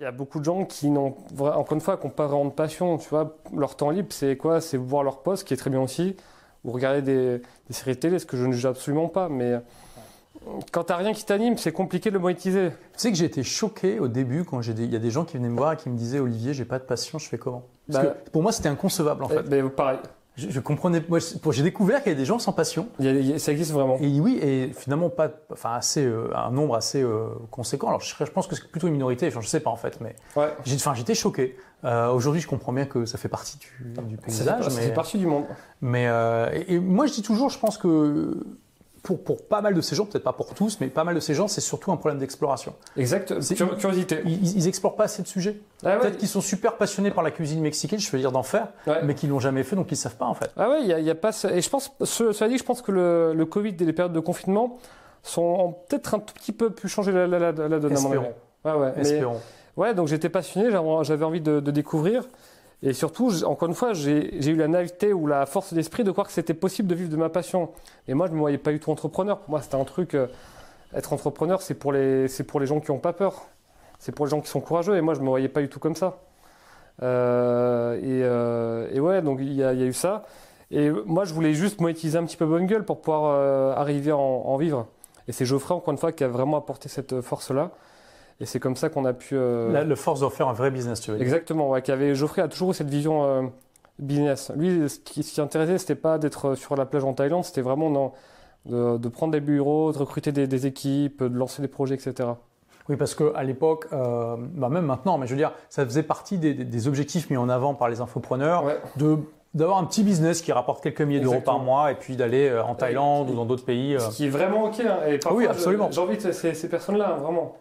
Il y a beaucoup de gens qui n'ont, encore une fois, qui n'ont pas vraiment de passion. Tu vois, leur temps libre, c'est quoi? C'est voir leur poste, qui est très bien aussi, ou regarder des, séries télé, ce que je ne juge absolument pas. Mais quand tu n'as rien qui t'anime, c'est compliqué de le monétiser. Tu sais que j'ai été choqué au début quand il y a des gens qui venaient me voir et qui me disaient Olivier, j'ai pas de passion, je fais comment? Parce bah, que pour moi, c'était inconcevable en fait. Mais pareil. Je, comprenais. Moi, j'ai découvert qu'il y a des gens sans passion. ça existe vraiment. Et oui, et finalement pas, enfin assez, euh, un nombre assez euh, conséquent. Alors je, pense que c'est plutôt une minorité. Enfin, je sais pas en fait, mais ouais. enfin, j'étais choqué. Euh, aujourd'hui, je comprends bien que ça fait partie du, du paysage. Ça, fait, mais, partie du monde. Mais et, moi, je dis toujours, je pense que pour, pour, pas mal de ces gens, peut-être pas pour tous, mais pas mal de ces gens, c'est surtout un problème d'exploration. Exact, curiosité. Ils, ils, explorent pas assez de sujets. Ah peut-être qu'ils sont super passionnés par la cuisine mexicaine, je veux dire d'en faire, mais qu'ils l'ont jamais fait, donc ils savent pas en fait. Ah ouais, il y, a, pas. Et je pense, cela dit, je pense que le, le Covid et les périodes de confinement sont peut-être un tout petit peu pu changer la, la, la, la donne. Espérons. Ouais, ouais. Espérons. ouais, donc j'étais passionné, j'avais envie de, de découvrir. Et surtout, encore une fois, j'ai eu la naïveté ou la force d'esprit de croire que c'était possible de vivre de ma passion. Et moi, je ne me voyais pas du tout entrepreneur. Pour moi, c'était un truc. Euh, être entrepreneur, c'est pour, les, pour les gens qui n'ont pas peur. C'est pour les gens qui sont courageux. Et moi, je ne me voyais pas du tout comme ça. Euh, et, euh, et, ouais, donc il y, a, eu ça. Et moi, je voulais juste monétiser un petit peu bonne gueule pour pouvoir arriver à en, vivre. Et c'est Geoffrey, encore une fois, qui a vraiment apporté cette force-là. Et c'est comme ça qu'on a pu. Euh... le force d'en faire un vrai business, tu veux dire. Exactement, ouais, avait, Geoffrey a toujours eu cette vision euh, business. Lui, ce qui, ce qui intéressait, c'était pas d'être sur la plage en Thaïlande, c'était vraiment de, de, prendre des bureaux, de recruter des, des, équipes, de lancer des projets, etc. Oui, parce qu'à l'époque, euh, bah même maintenant, mais je veux dire, ça faisait partie des, des objectifs mis en avant par les infopreneurs de d'avoir un petit business qui rapporte quelques milliers d'euros par mois et puis d'aller euh, en Thaïlande ou dans d'autres pays. Ce qui est vraiment ok. Hein. Et oui, absolument. De ces, ces personnes-là, hein, vraiment.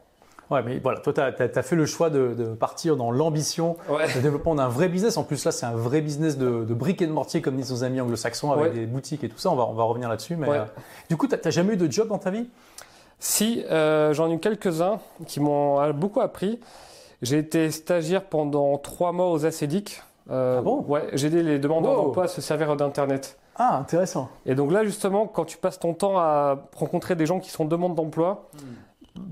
Ouais, mais voilà, toi, tu as, fait le choix de, partir dans l'ambition de développement d'un vrai business. En plus, là, c'est un vrai business de, de briques et de mortier, comme disent nos amis anglo-saxons, avec des boutiques et tout ça. On va, on va revenir là-dessus. Mais euh, du coup, tu n'as jamais eu de job dans ta vie? Si, euh, j'en ai eu quelques-uns qui m'ont beaucoup appris. J'ai été stagiaire pendant trois mois aux ACDIC. Euh, ah bon? Ouais, j'ai aidé les demandeurs d'emploi à se servir d'Internet. Ah, intéressant. Et donc là, justement, quand tu passes ton temps à rencontrer des gens qui sont en demande d'emploi, hmm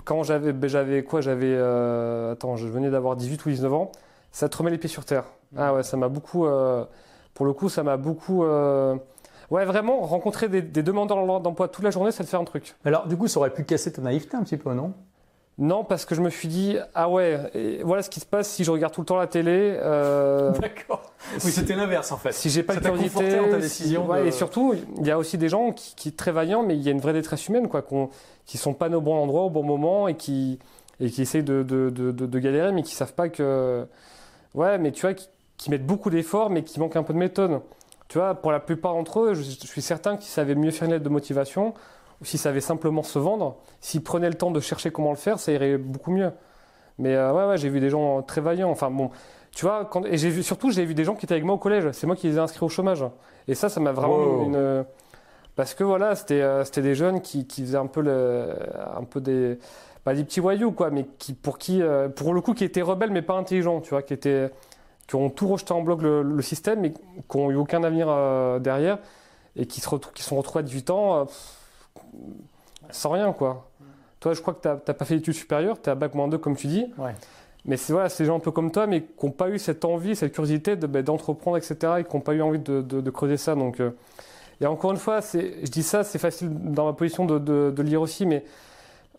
quand j'avais, ben, j'avais quoi J'avais, euh, attends, je venais d'avoir 18 ou 19 ans. Ça te remet les pieds sur terre. Mmh. Ah ouais, ça m'a beaucoup, euh, pour le coup, ça m'a beaucoup. Euh, ouais, vraiment, rencontrer des, des demandeurs d'emploi toute la journée, ça te fait un truc. Alors, du coup, ça aurait pu casser ta naïveté un petit peu, non? Non, parce que je me suis dit, ah ouais, voilà ce qui se passe si je regarde tout le temps la télé. Euh, D'accord. Oui, c'était l'inverse en fait. Si j'ai pas de curiosité, dans ta décision. ouais, Et surtout, il y a aussi des gens qui, qui très vaillants, mais il y a une vraie détresse humaine, quoi, qu'on, qui sont pas au bon endroit au bon moment et qui et qui essayent de, de, de, de, galérer, mais qui savent pas que, ouais, mais tu vois, qui, qui mettent beaucoup d'efforts, mais qui manquent un peu de méthode. Tu vois, pour la plupart d'entre eux, je, je suis certain qu'ils savaient mieux faire une lettre de motivation ou s'ils savaient simplement se vendre, s'ils prenaient le temps de chercher comment le faire, ça irait beaucoup mieux. Mais euh, ouais, ouais, j'ai vu des gens très vaillants. Enfin bon, tu vois, quand, et j'ai vu surtout, j'ai vu des gens qui étaient avec moi au collège. C'est moi qui les ai inscrits au chômage. Et ça, ça m'a vraiment une. Parce que voilà, c'était euh, c'était des jeunes qui, qui faisaient un peu le, un peu des pas des petits voyous quoi, mais qui pour qui euh, pour le coup qui étaient rebelles mais pas intelligents, tu vois, qui étaient qui ont tout rejeté en bloc le, le système mais qui ont eu aucun avenir derrière et qui se qui sont retrouvés à 18 ans sans rien, quoi. Toi, je crois que tu n'as pas fait d'études supérieures, tu es à bac moins 2, comme tu dis. Ouais. Mais c'est voilà, ces gens un peu comme toi, mais qui n'ont pas eu cette envie, cette curiosité ben, d'entreprendre, etc., et qui n'ont pas eu envie de, de, creuser ça. Donc, euh, et encore une fois, je dis ça, c'est facile dans ma position de, de, lire aussi, mais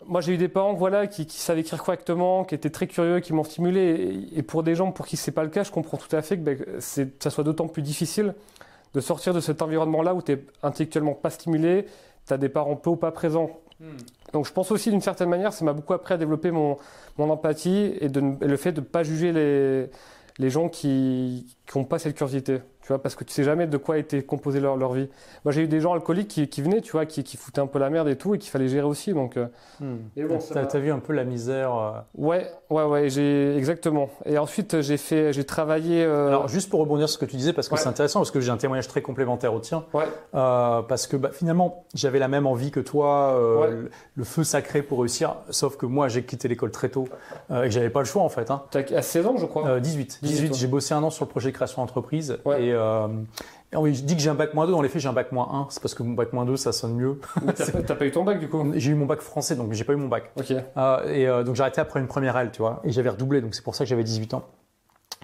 moi j'ai eu des parents voilà, qui, qui, savaient écrire correctement, qui étaient très curieux, qui m'ont stimulé. Et, pour des gens pour qui c'est pas le cas, je comprends tout à fait que ben, ça soit d'autant plus difficile de sortir de cet environnement-là où tu es intellectuellement pas stimulé, tu as des parents peu ou pas présents. Hmm. Donc je pense aussi d'une certaine manière, ça m'a beaucoup appris à développer mon, mon empathie et, de, et le fait de ne pas juger les, les gens qui n'ont pas cette curiosité vois, parce que tu sais jamais de quoi était composée leur, leur vie. Moi, j'ai eu des gens alcooliques qui, qui venaient, tu vois, qui, qui, foutaient un peu la merde et tout, et qu'il fallait gérer aussi. Donc, euh. hmm. bon, t'as, as vu un peu la misère. Euh. Ouais, ouais, ouais, j'ai exactement. Et ensuite, j'ai fait, j'ai travaillé. Euh... Alors, juste pour rebondir sur ce que tu disais, parce que c'est intéressant, parce que j'ai un témoignage très complémentaire au tien. Ouais. Euh, parce que bah, finalement, j'avais la même envie que toi, euh, le, feu sacré pour réussir. Sauf que moi, j'ai quitté l'école très tôt et que j'avais pas le choix en fait. Hein. à 16 ans, je crois. 18. 18. 18 j'ai bossé un an sur le projet de création d'entreprise. Et, euh, oui, je dis que j'ai un bac moins 2, dans les faits j'ai un bac moins 1, c'est parce que mon bac moins 2 ça sonne mieux. t'as pas eu ton bac du coup? J'ai eu mon bac français donc j'ai pas eu mon bac. Ok. Euh, et euh, donc j'ai arrêté après une première L, tu vois, et j'avais redoublé donc c'est pour ça que j'avais 18 ans.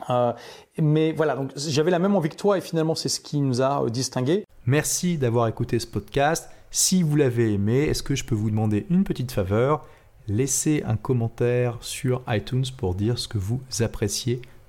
Euh, mais voilà, donc j'avais la même envie que toi et finalement c'est ce qui nous a distingués. Merci d'avoir écouté ce podcast. Si vous l'avez aimé, est-ce que je peux vous demander une petite faveur? Laissez un commentaire sur iTunes pour dire ce que vous appréciez